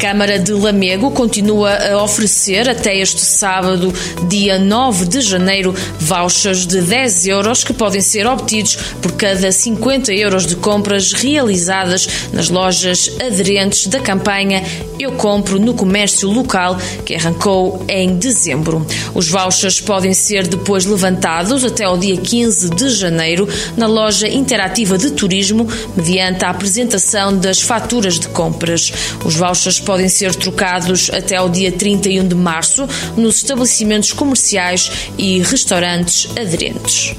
Câmara de Lamego continua a oferecer até este sábado, dia 9 de janeiro, vouchers de 10 euros que podem ser obtidos por cada 50 euros de compras realizadas nas lojas aderentes da campanha Eu Compro no Comércio Local, que arrancou em dezembro. Os vouchers podem ser depois levantados até ao dia 15 de janeiro na loja interativa de turismo, mediante a apresentação das faturas de compras. Os vouchers podem ser trocados até ao dia 31 de março nos estabelecimentos comerciais e restaurantes aderentes.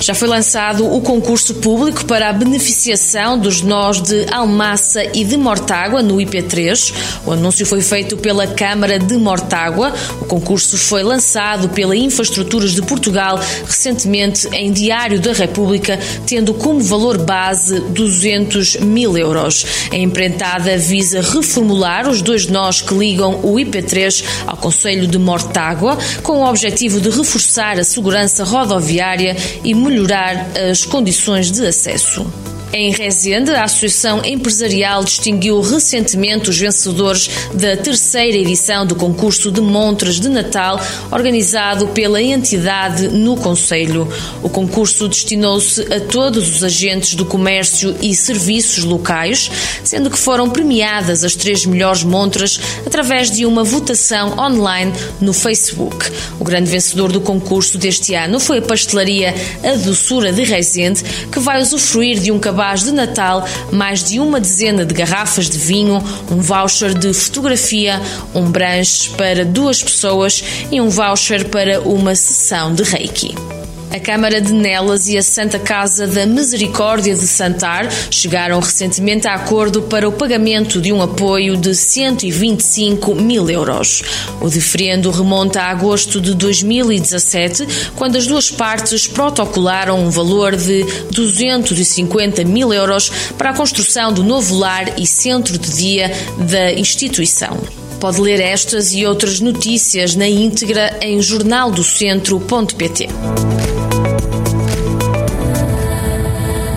Já foi lançado o concurso público para a beneficiação dos nós de Almassa e de Mortágua no IP3. O anúncio foi feito pela Câmara de Mortágua. O concurso foi lançado pela Infraestruturas de Portugal recentemente em Diário da República, tendo como valor base 200 mil euros. A empreitada visa reformular os dois nós que ligam o IP3 ao Conselho de Mortágua, com o objetivo de reforçar a segurança rodoviária e melhorar as condições de acesso. Em Rezende, a Associação Empresarial distinguiu recentemente os vencedores da terceira edição do concurso de montras de Natal, organizado pela entidade no Conselho. O concurso destinou-se a todos os agentes do comércio e serviços locais, sendo que foram premiadas as três melhores montras através de uma votação online no Facebook. O grande vencedor do concurso deste ano foi a pastelaria A Doçura de Rezende, que vai usufruir de um cabelo cabaz de Natal, mais de uma dezena de garrafas de vinho, um voucher de fotografia, um branche para duas pessoas e um voucher para uma sessão de Reiki. A Câmara de Nelas e a Santa Casa da Misericórdia de Santar chegaram recentemente a acordo para o pagamento de um apoio de 125 mil euros. O diferendo remonta a agosto de 2017, quando as duas partes protocolaram um valor de 250 mil euros para a construção do novo lar e centro de dia da instituição. Pode ler estas e outras notícias na íntegra em jornaldocentro.pt.